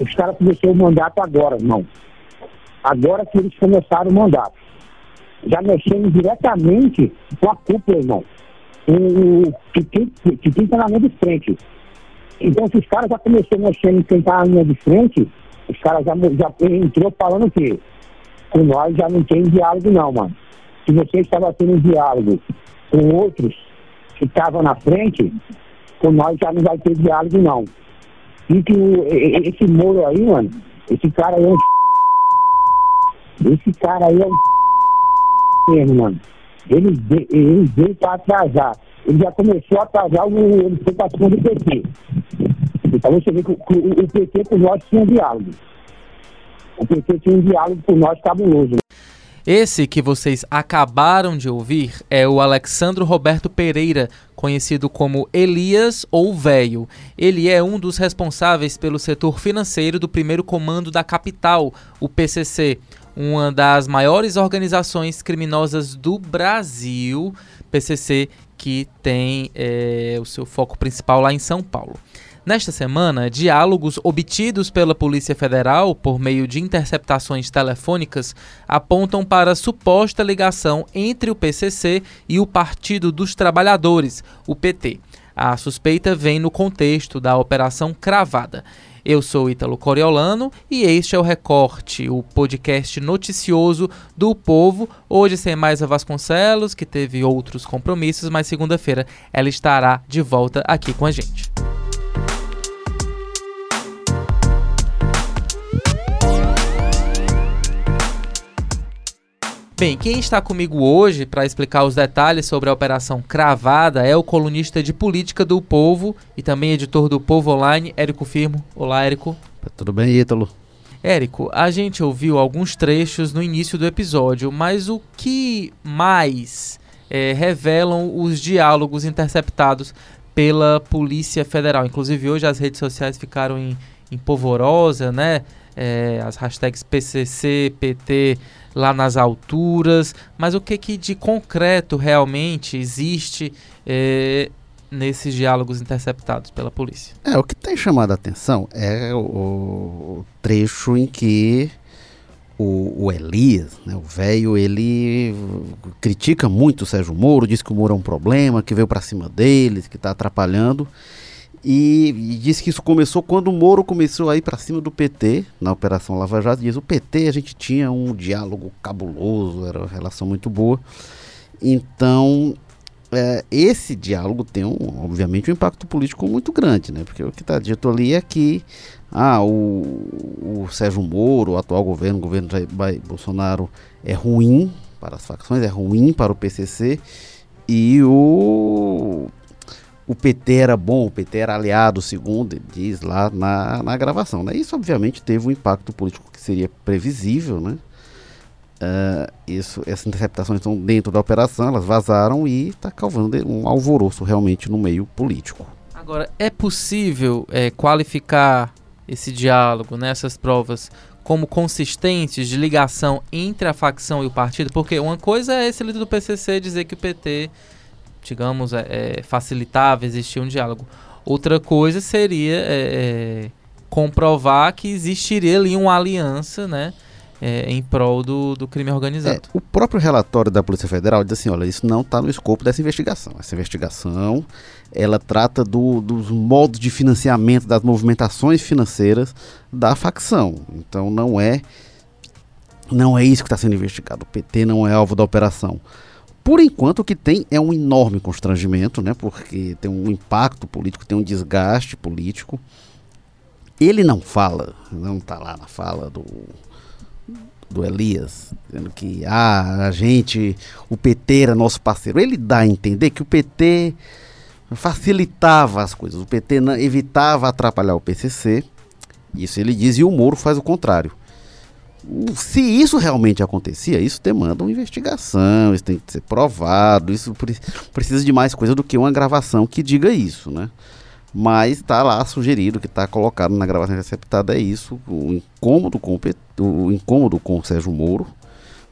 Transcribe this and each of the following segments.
Os caras começaram o mandato agora, não. Agora que eles começaram o mandato. Já mexendo diretamente com a cúpula, irmão. O, que, tem, que tem na linha de frente. Então, se os caras já começaram mexendo em quem tá na linha de frente, os caras já, já entrou falando que com nós já não tem diálogo não, mano. Se você estava tendo diálogo com outros que estavam na frente, com nós já não vai ter diálogo não. E que esse Moro aí, mano, esse cara aí é um esse cara aí é um mesmo, mano. Ele, ele veio para atrasar. Ele já começou a atrasar o, ele foi para cima do PT. Então você vê que o, o, PT com nós tinha um diálogo. O PT tinha um diálogo com nós cabuloso. Esse que vocês acabaram de ouvir é o Alexandro Roberto Pereira, conhecido como Elias ou Véio. Ele é um dos responsáveis pelo setor financeiro do primeiro comando da capital, o PCC, uma das maiores organizações criminosas do Brasil, PCC, que tem é, o seu foco principal lá em São Paulo. Nesta semana, diálogos obtidos pela Polícia Federal por meio de interceptações telefônicas apontam para suposta ligação entre o PCC e o Partido dos Trabalhadores, o PT. A suspeita vem no contexto da Operação Cravada. Eu sou Ítalo Coriolano e este é o Recorte, o podcast noticioso do Povo. Hoje sem mais a Vasconcelos, que teve outros compromissos, mas segunda-feira ela estará de volta aqui com a gente. Bem, quem está comigo hoje para explicar os detalhes sobre a Operação Cravada é o colunista de política do Povo e também editor do Povo Online, Érico Firmo. Olá, Érico. Tá tudo bem, Ítalo? Érico, a gente ouviu alguns trechos no início do episódio, mas o que mais é, revelam os diálogos interceptados pela Polícia Federal? Inclusive, hoje as redes sociais ficaram em, em polvorosa, né? É, as hashtags PCC, PT lá nas alturas, mas o que, que de concreto realmente existe é, nesses diálogos interceptados pela polícia? É, o que tem chamado a atenção é o, trecho em que o, o Elias, né, o velho, ele critica muito o Sérgio Moro, diz que o Moro é um problema, que veio para cima deles, que está atrapalhando. E, e disse que isso começou quando o Moro começou a ir para cima do PT, na Operação Lava Jato. Diz o PT, a gente tinha um diálogo cabuloso, era uma relação muito boa. Então, é, esse diálogo tem, um, obviamente, um impacto político muito grande, né? Porque o que está dito ali é que ah, o, o Sérgio Moro, o atual governo, o governo Jair Bolsonaro, é ruim para as facções, é ruim para o PCC, e o o PT era bom, o PT era aliado, segundo diz lá na, na gravação. Né? Isso, obviamente, teve um impacto político que seria previsível. Né? Uh, isso, essas interceptações estão dentro da operação, elas vazaram e está causando um alvoroço realmente no meio político. Agora, é possível é, qualificar esse diálogo, nessas né, provas, como consistentes de ligação entre a facção e o partido? Porque uma coisa é esse líder do PCC dizer que o PT digamos, é, é, facilitava existir um diálogo. Outra coisa seria é, é, comprovar que existiria ali uma aliança, né? É, em prol do, do crime organizado. É, o próprio relatório da Polícia Federal diz assim, olha, isso não está no escopo dessa investigação. Essa investigação, ela trata do, dos modos de financiamento, das movimentações financeiras da facção. Então não é, não é isso que está sendo investigado. O PT não é alvo da operação. Por enquanto, o que tem é um enorme constrangimento, né? Porque tem um impacto político, tem um desgaste político. Ele não fala, não está lá na fala do, do Elias, dizendo que ah, a gente, o PT era nosso parceiro. Ele dá a entender que o PT facilitava as coisas, o PT evitava atrapalhar o PCC. Isso ele diz, e o Moro faz o contrário se isso realmente acontecia, isso demanda uma investigação, isso tem que ser provado, isso precisa de mais coisa do que uma gravação que diga isso, né? Mas está lá sugerido que está colocado na gravação interceptada é isso, o incômodo com o, incômodo com o Sérgio Moro,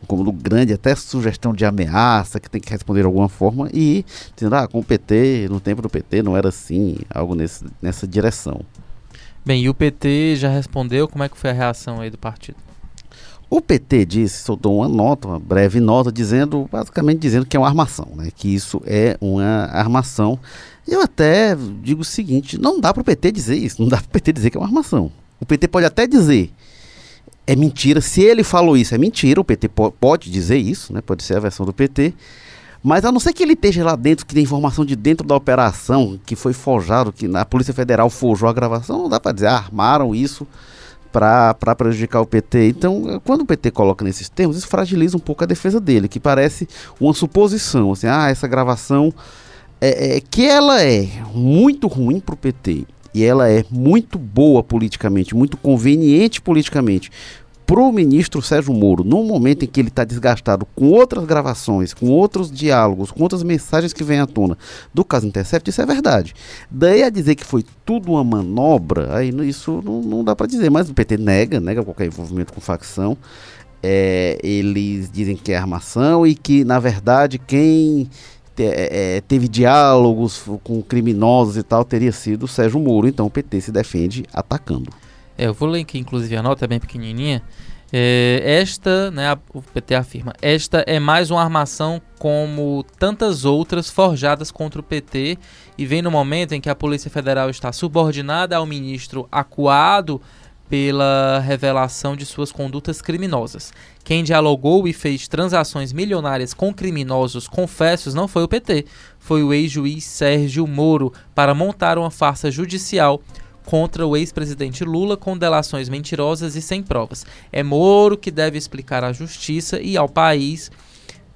um incômodo grande, até sugestão de ameaça que tem que responder de alguma forma e dizendo, ah, com o PT, no tempo do PT não era assim, algo nesse, nessa direção. Bem, e o PT já respondeu? Como é que foi a reação aí do partido? O PT disse, soltou uma nota, uma breve nota, dizendo, basicamente dizendo que é uma armação, né? Que isso é uma armação. Eu até digo o seguinte, não dá para o PT dizer isso, não dá para o PT dizer que é uma armação. O PT pode até dizer, é mentira, se ele falou isso, é mentira, o PT pode dizer isso, né? Pode ser a versão do PT. Mas a não ser que ele esteja lá dentro, que tem informação de dentro da operação, que foi forjado, que a Polícia Federal forjou a gravação, não dá para dizer, ah, armaram isso para prejudicar o PT. Então, quando o PT coloca nesses termos, isso fragiliza um pouco a defesa dele, que parece uma suposição, assim, ah, essa gravação, é, é que ela é muito ruim para o PT e ela é muito boa politicamente, muito conveniente politicamente para o ministro Sérgio Moro, no momento em que ele está desgastado com outras gravações, com outros diálogos, com outras mensagens que vêm à tona do caso Intercept, isso é verdade. Daí a dizer que foi tudo uma manobra, aí isso não, não dá para dizer, mas o PT nega, nega qualquer envolvimento com facção. É, eles dizem que é armação e que, na verdade, quem é, é, teve diálogos com criminosos e tal teria sido Sérgio Moro. Então o PT se defende atacando. É, eu vou ler aqui, inclusive, a nota é bem pequenininha. É, esta, né, a, o PT afirma, esta é mais uma armação como tantas outras forjadas contra o PT e vem no momento em que a Polícia Federal está subordinada ao ministro acuado pela revelação de suas condutas criminosas. Quem dialogou e fez transações milionárias com criminosos confessos não foi o PT, foi o ex-juiz Sérgio Moro para montar uma farsa judicial contra o ex-presidente Lula com delações mentirosas e sem provas. É Moro que deve explicar à justiça e ao país,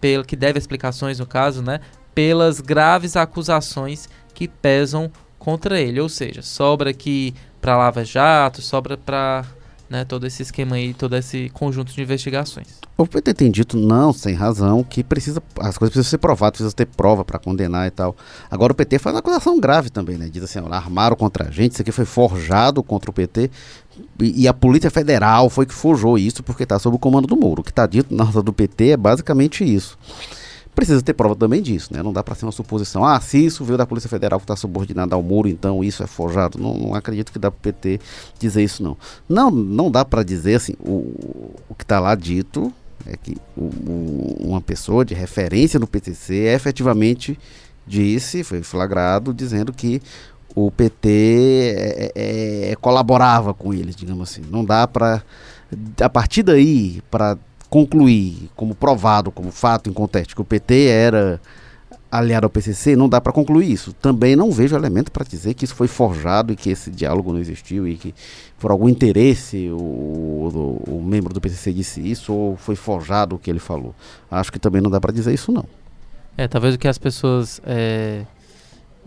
pelo que deve explicações no caso, né, pelas graves acusações que pesam contra ele. Ou seja, sobra aqui para Lava Jato, sobra para né, todo esse esquema aí, todo esse conjunto de investigações. O PT tem dito, não, sem razão, que precisa, as coisas precisam ser provadas, precisa ter prova para condenar e tal. Agora o PT faz uma acusação grave também, né? Diz assim, armaram contra a gente, isso aqui foi forjado contra o PT e, e a Polícia Federal foi que forjou isso porque está sob o comando do Moro. O que está dito na nota do PT é basicamente isso precisa ter prova também disso, né? Não dá para ser uma suposição. Ah, se isso veio da Polícia Federal que está subordinado ao muro, então isso é forjado. Não, não acredito que dá para o PT dizer isso, não. Não, não dá para dizer assim. O, o que está lá dito é que o, o, uma pessoa de referência no PTC efetivamente disse, foi flagrado, dizendo que o PT é, é, é, colaborava com eles, digamos assim. Não dá para, a partir daí, para concluir como provado, como fato em contexto, que o PT era aliado ao PCC, não dá para concluir isso. Também não vejo elemento para dizer que isso foi forjado e que esse diálogo não existiu e que por algum interesse o, o, o membro do PCC disse isso ou foi forjado o que ele falou. Acho que também não dá para dizer isso não. É, talvez o que as pessoas, é,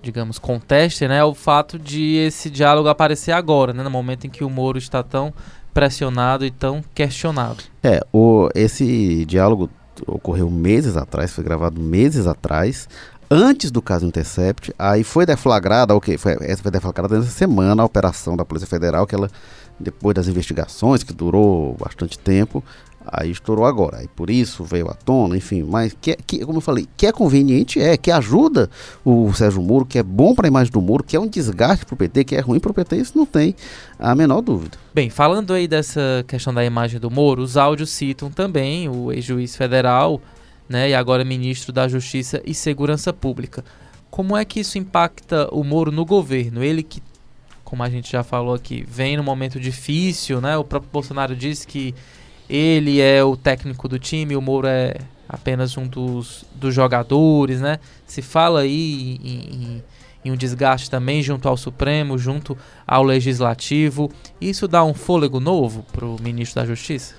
digamos, contestem, né, é o fato de esse diálogo aparecer agora, né, no momento em que o Moro está tão pressionado e tão questionado. É, o, esse diálogo ocorreu meses atrás, foi gravado meses atrás, antes do caso Intercept, aí foi deflagrada, ok, foi, essa foi deflagrada nessa semana a operação da Polícia Federal, que ela, depois das investigações, que durou bastante tempo, Aí estourou agora. Aí por isso veio à tona, enfim. Mas que, que, como eu falei, que é conveniente é, que ajuda o Sérgio Moro, que é bom para a imagem do Moro, que é um desgaste para o PT, que é ruim para o PT, isso não tem a menor dúvida. Bem, falando aí dessa questão da imagem do Moro, os áudios citam também o ex-juiz federal, né, e agora ministro da Justiça e Segurança Pública. Como é que isso impacta o Moro no governo? Ele que, como a gente já falou aqui, vem num momento difícil, né? O próprio Bolsonaro disse que ele é o técnico do time, o Moro é apenas um dos, dos jogadores, né? Se fala aí em, em, em, um desgaste também junto ao Supremo, junto ao Legislativo. Isso dá um fôlego novo para o ministro da Justiça?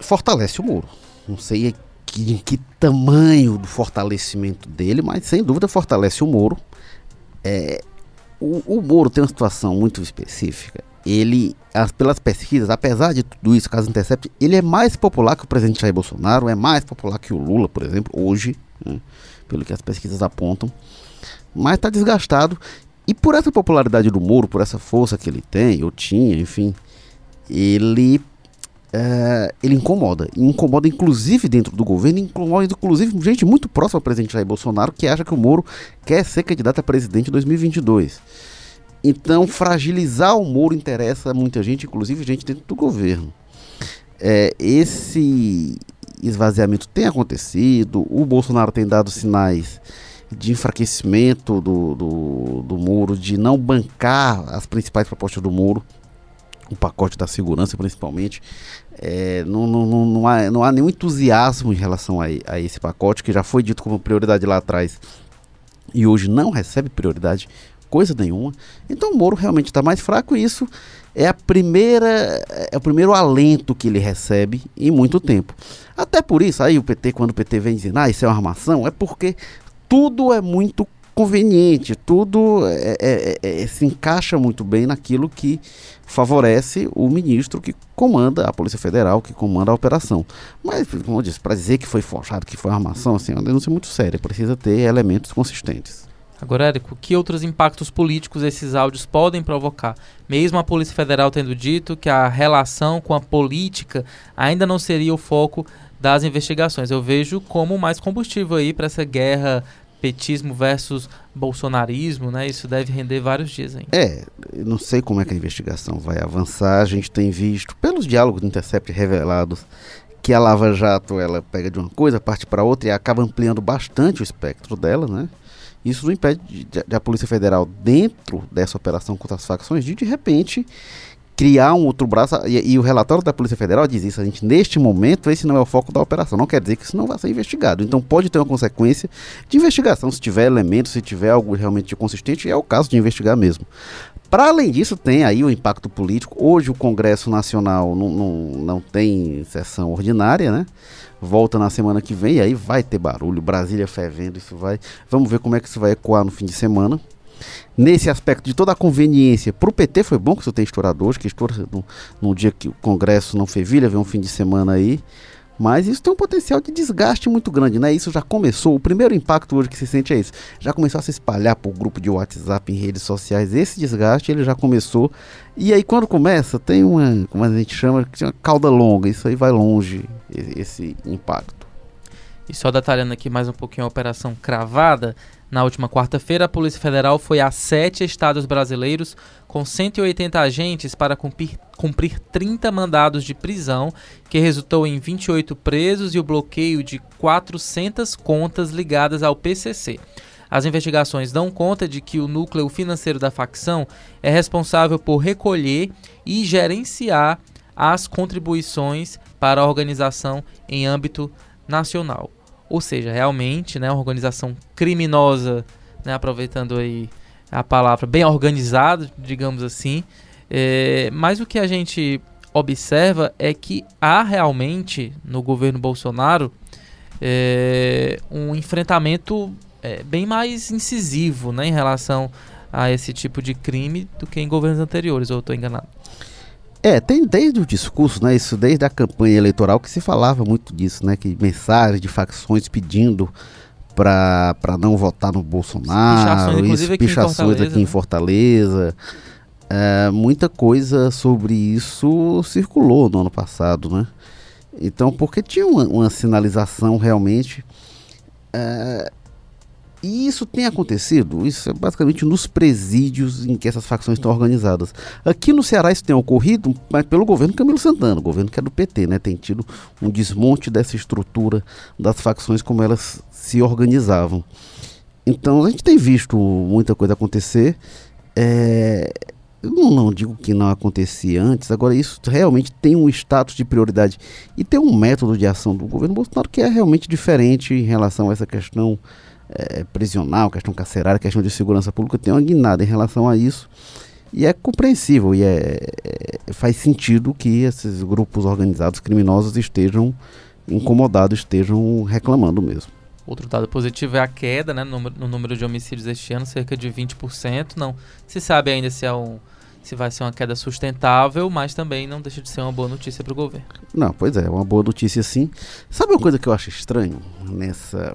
Fortalece o Moro. Não sei que, em que tamanho do fortalecimento dele, mas sem dúvida fortalece o Moro. É, o, o Moro tem uma situação muito específica ele, as, pelas pesquisas, apesar de tudo isso, caso Intercept, ele é mais popular que o presidente Jair Bolsonaro, é mais popular que o Lula, por exemplo, hoje, né, pelo que as pesquisas apontam, mas está desgastado. E por essa popularidade do Moro, por essa força que ele tem, ou tinha, enfim, ele é, ele incomoda. Incomoda inclusive dentro do governo, incomoda inclusive gente muito próxima ao presidente Jair Bolsonaro que acha que o Moro quer ser candidato a presidente em 2022. Então, fragilizar o Moro interessa muita gente, inclusive gente dentro do governo. É, esse esvaziamento tem acontecido, o Bolsonaro tem dado sinais de enfraquecimento do, do, do Moro, de não bancar as principais propostas do Moro, o pacote da segurança principalmente. É, não, não, não, não, há, não há nenhum entusiasmo em relação a, a esse pacote, que já foi dito como prioridade lá atrás e hoje não recebe prioridade coisa nenhuma. Então o Moro realmente está mais fraco e isso é a primeira é o primeiro alento que ele recebe em muito tempo. Até por isso aí o PT quando o PT vem dizendo ah, isso é uma armação, é porque tudo é muito conveniente, tudo é, é, é, é, se encaixa muito bem naquilo que favorece o ministro que comanda a Polícia Federal, que comanda a operação. Mas, como eu disse, para dizer que foi forjado, que foi armação, assim, é uma denúncia muito séria, precisa ter elementos consistentes. Agora, Érico, que outros impactos políticos esses áudios podem provocar? Mesmo a Polícia Federal tendo dito que a relação com a política ainda não seria o foco das investigações. Eu vejo como mais combustível aí para essa guerra petismo versus bolsonarismo, né? Isso deve render vários dias ainda. É, não sei como é que a investigação vai avançar. A gente tem visto, pelos diálogos do Intercept revelados, que a Lava Jato ela pega de uma coisa, parte para outra e acaba ampliando bastante o espectro dela, né? Isso não impede de, de, a Polícia Federal, dentro dessa operação contra as facções, de de repente criar um outro braço. E, e, o relatório da Polícia Federal diz isso. A gente, neste momento, esse não é o foco da operação. Não quer dizer que isso não vai ser investigado. Então pode ter uma consequência de investigação. Se tiver elementos, se tiver algo realmente consistente, é o caso de investigar mesmo. Para além disso, tem aí o impacto político. Hoje o Congresso Nacional não, não, não tem sessão ordinária, né? Volta na semana que vem, e aí vai ter barulho, Brasília fervendo, isso vai. Vamos ver como é que isso vai ecoar no fim de semana nesse aspecto de toda a conveniência. Para o PT foi bom que isso tenha estourado hoje, que estoura no dia que o Congresso não fervilha, vem um fim de semana aí. Mas isso tem um potencial de desgaste muito grande, né? Isso já começou, o primeiro impacto hoje que se sente é isso. Já começou a se espalhar por grupo de WhatsApp em redes sociais. Esse desgaste ele já começou. E aí quando começa, tem uma, como a gente chama, uma cauda longa. Isso aí vai longe, esse impacto. E só detalhando aqui mais um pouquinho a operação cravada, na última quarta-feira, a Polícia Federal foi a sete estados brasileiros com 180 agentes para cumprir, cumprir 30 mandados de prisão, que resultou em 28 presos e o bloqueio de 400 contas ligadas ao PCC. As investigações dão conta de que o núcleo financeiro da facção é responsável por recolher e gerenciar as contribuições para a organização em âmbito nacional. Ou seja, realmente, né, uma organização criminosa, né, aproveitando aí a palavra, bem organizada, digamos assim. É, mas o que a gente observa é que há realmente no governo Bolsonaro é, um enfrentamento é, bem mais incisivo né, em relação a esse tipo de crime do que em governos anteriores, ou estou enganado? É, tem desde o discurso, né? Isso desde a campanha eleitoral que se falava muito disso, né? Que mensagens de facções pedindo para não votar no Bolsonaro, isso, pichações aqui em Fortaleza. Né? É, muita coisa sobre isso circulou no ano passado, né? Então, porque tinha uma, uma sinalização realmente é, e isso tem acontecido, isso é basicamente nos presídios em que essas facções estão organizadas. Aqui no Ceará isso tem ocorrido, mas pelo governo Camilo Santana, o governo que é do PT, né? Tem tido um desmonte dessa estrutura das facções como elas se organizavam. Então a gente tem visto muita coisa acontecer. É, eu não, não, digo que não acontecia antes, agora isso realmente tem um status de prioridade e tem um método de ação do governo Bolsonaro que é realmente diferente em relação a essa questão é, prisional, questão carcerária, questão de segurança pública, tem uma guinada em relação a isso. E é compreensível e é, é, faz sentido que esses grupos organizados criminosos estejam incomodados, estejam reclamando mesmo. Outro dado positivo é a queda né, no, no número de homicídios este ano, cerca de 20%. Não se sabe ainda se, é um, se vai ser uma queda sustentável, mas também não deixa de ser uma boa notícia para o governo. Não, pois é, uma boa notícia sim. Sabe uma coisa que eu acho estranho nessa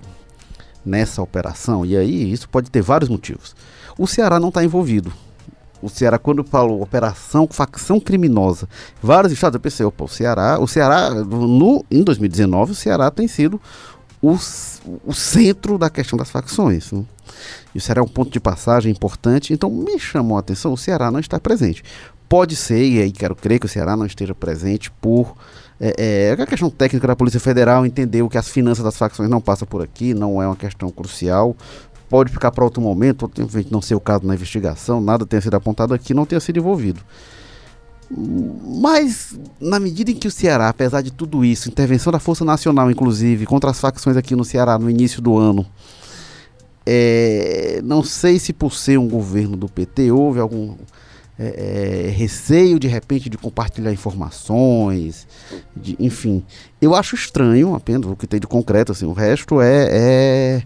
nessa operação, e aí isso pode ter vários motivos. O Ceará não está envolvido. O Ceará, quando falou operação facção criminosa, vários estados, eu pensei, opa, o Ceará, o Ceará, no, em 2019, o Ceará tem sido o, o centro da questão das facções. Né? E é um ponto de passagem importante, então me chamou a atenção o Ceará não estar presente. Pode ser, e aí quero crer que o Ceará não esteja presente por é, é, a questão técnica da Polícia Federal, entendeu que as finanças das facções não passam por aqui, não é uma questão crucial. Pode ficar para outro momento, não ser o caso na investigação, nada tenha sido apontado aqui, não tenha sido envolvido. Mas, na medida em que o Ceará, apesar de tudo isso, intervenção da Força Nacional, inclusive, contra as facções aqui no Ceará no início do ano, é, não sei se por ser um governo do PT houve algum é, é, receio de repente de compartilhar informações, de, enfim. Eu acho estranho apenas o que tem de concreto, assim, o resto é, é,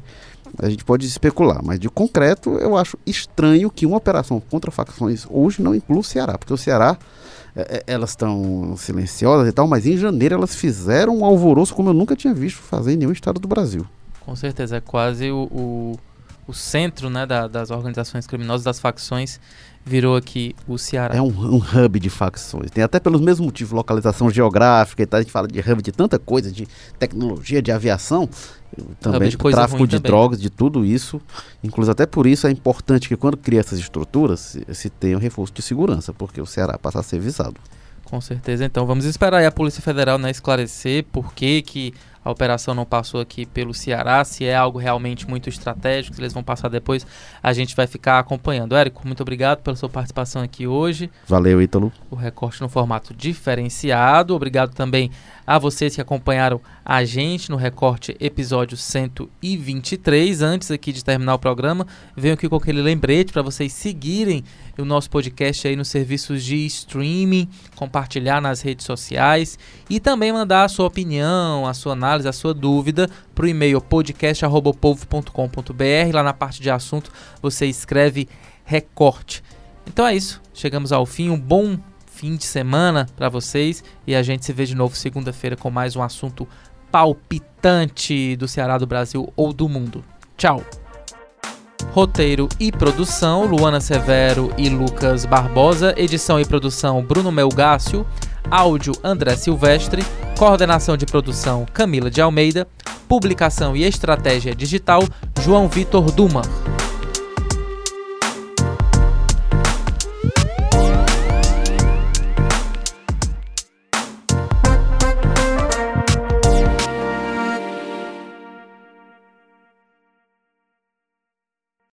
a gente pode especular, mas de concreto eu acho estranho que uma operação contra facções hoje não inclua o Ceará, porque o Ceará é, é elas estão silenciosas e tal, mas em janeiro elas fizeram um alvoroço como eu nunca tinha visto fazer em nenhum estado do Brasil. Com certeza, é quase o, o, o centro né, da, das organizações criminosas, das facções virou aqui o Ceará. É um, um, hub de facções. Tem até pelos mesmos motivos, localização geográfica e tal. A gente fala de hub de tanta coisa, de tecnologia, de aviação, também de tráfico de também. drogas, de tudo isso. Inclusive, até por isso é importante que quando cria essas estruturas, se, se tenha um reforço de segurança, porque o Ceará passa a ser visado. Com certeza. Então, vamos esperar a Polícia Federal né, esclarecer por que, que a operação não passou aqui pelo Ceará, se é algo realmente muito estratégico, se eles vão passar depois, a gente vai ficar acompanhando. Érico, muito obrigado pela sua participação aqui hoje. Valeu, Ítalo. O recorte no formato diferenciado. Obrigado também a vocês que acompanharam a gente no recorte episódio 123. Antes aqui de terminar o programa, venho aqui com aquele lembrete para vocês seguirem o nosso podcast aí nos serviços de streaming, compartilhar nas redes sociais e também mandar a sua opinião, a sua análise, a sua dúvida para o e-mail podcast@povo.com.br. Lá na parte de assunto você escreve recorte. Então é isso. Chegamos ao fim. Um bom fim de semana para vocês e a gente se vê de novo segunda-feira com mais um assunto palpitante do Ceará, do Brasil ou do mundo. Tchau! Roteiro e produção: Luana Severo e Lucas Barbosa. Edição e produção: Bruno Melgácio. Áudio: André Silvestre. Coordenação de produção: Camila de Almeida. Publicação e estratégia digital: João Vitor Duman.